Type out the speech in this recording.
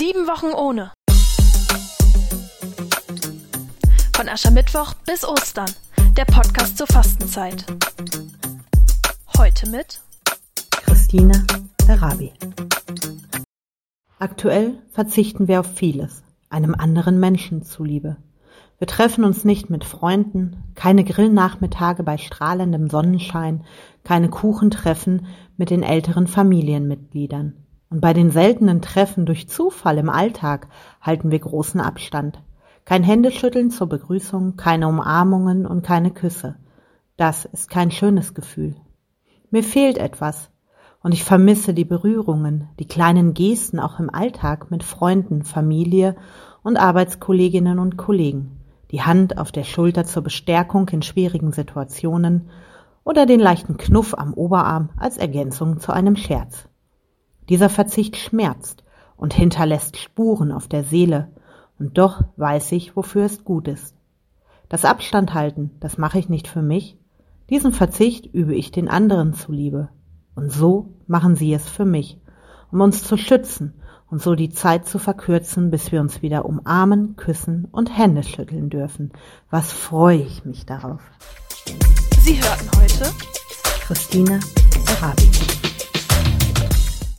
Sieben Wochen ohne. Von Aschermittwoch bis Ostern. Der Podcast zur Fastenzeit. Heute mit Christine Serabi. Aktuell verzichten wir auf vieles, einem anderen Menschen zuliebe. Wir treffen uns nicht mit Freunden, keine Grillnachmittage bei strahlendem Sonnenschein, keine Kuchentreffen mit den älteren Familienmitgliedern. Und bei den seltenen Treffen durch Zufall im Alltag halten wir großen Abstand. Kein Händeschütteln zur Begrüßung, keine Umarmungen und keine Küsse. Das ist kein schönes Gefühl. Mir fehlt etwas, und ich vermisse die Berührungen, die kleinen Gesten auch im Alltag mit Freunden, Familie und Arbeitskolleginnen und Kollegen, die Hand auf der Schulter zur Bestärkung in schwierigen Situationen oder den leichten Knuff am Oberarm als Ergänzung zu einem Scherz. Dieser Verzicht schmerzt und hinterlässt Spuren auf der Seele, und doch weiß ich, wofür es gut ist. Das Abstand halten, das mache ich nicht für mich, diesen Verzicht übe ich den anderen zuliebe. Und so machen sie es für mich, um uns zu schützen und so die Zeit zu verkürzen, bis wir uns wieder umarmen, küssen und Hände schütteln dürfen. Was freue ich mich darauf. Sie hörten heute Christine Arabi.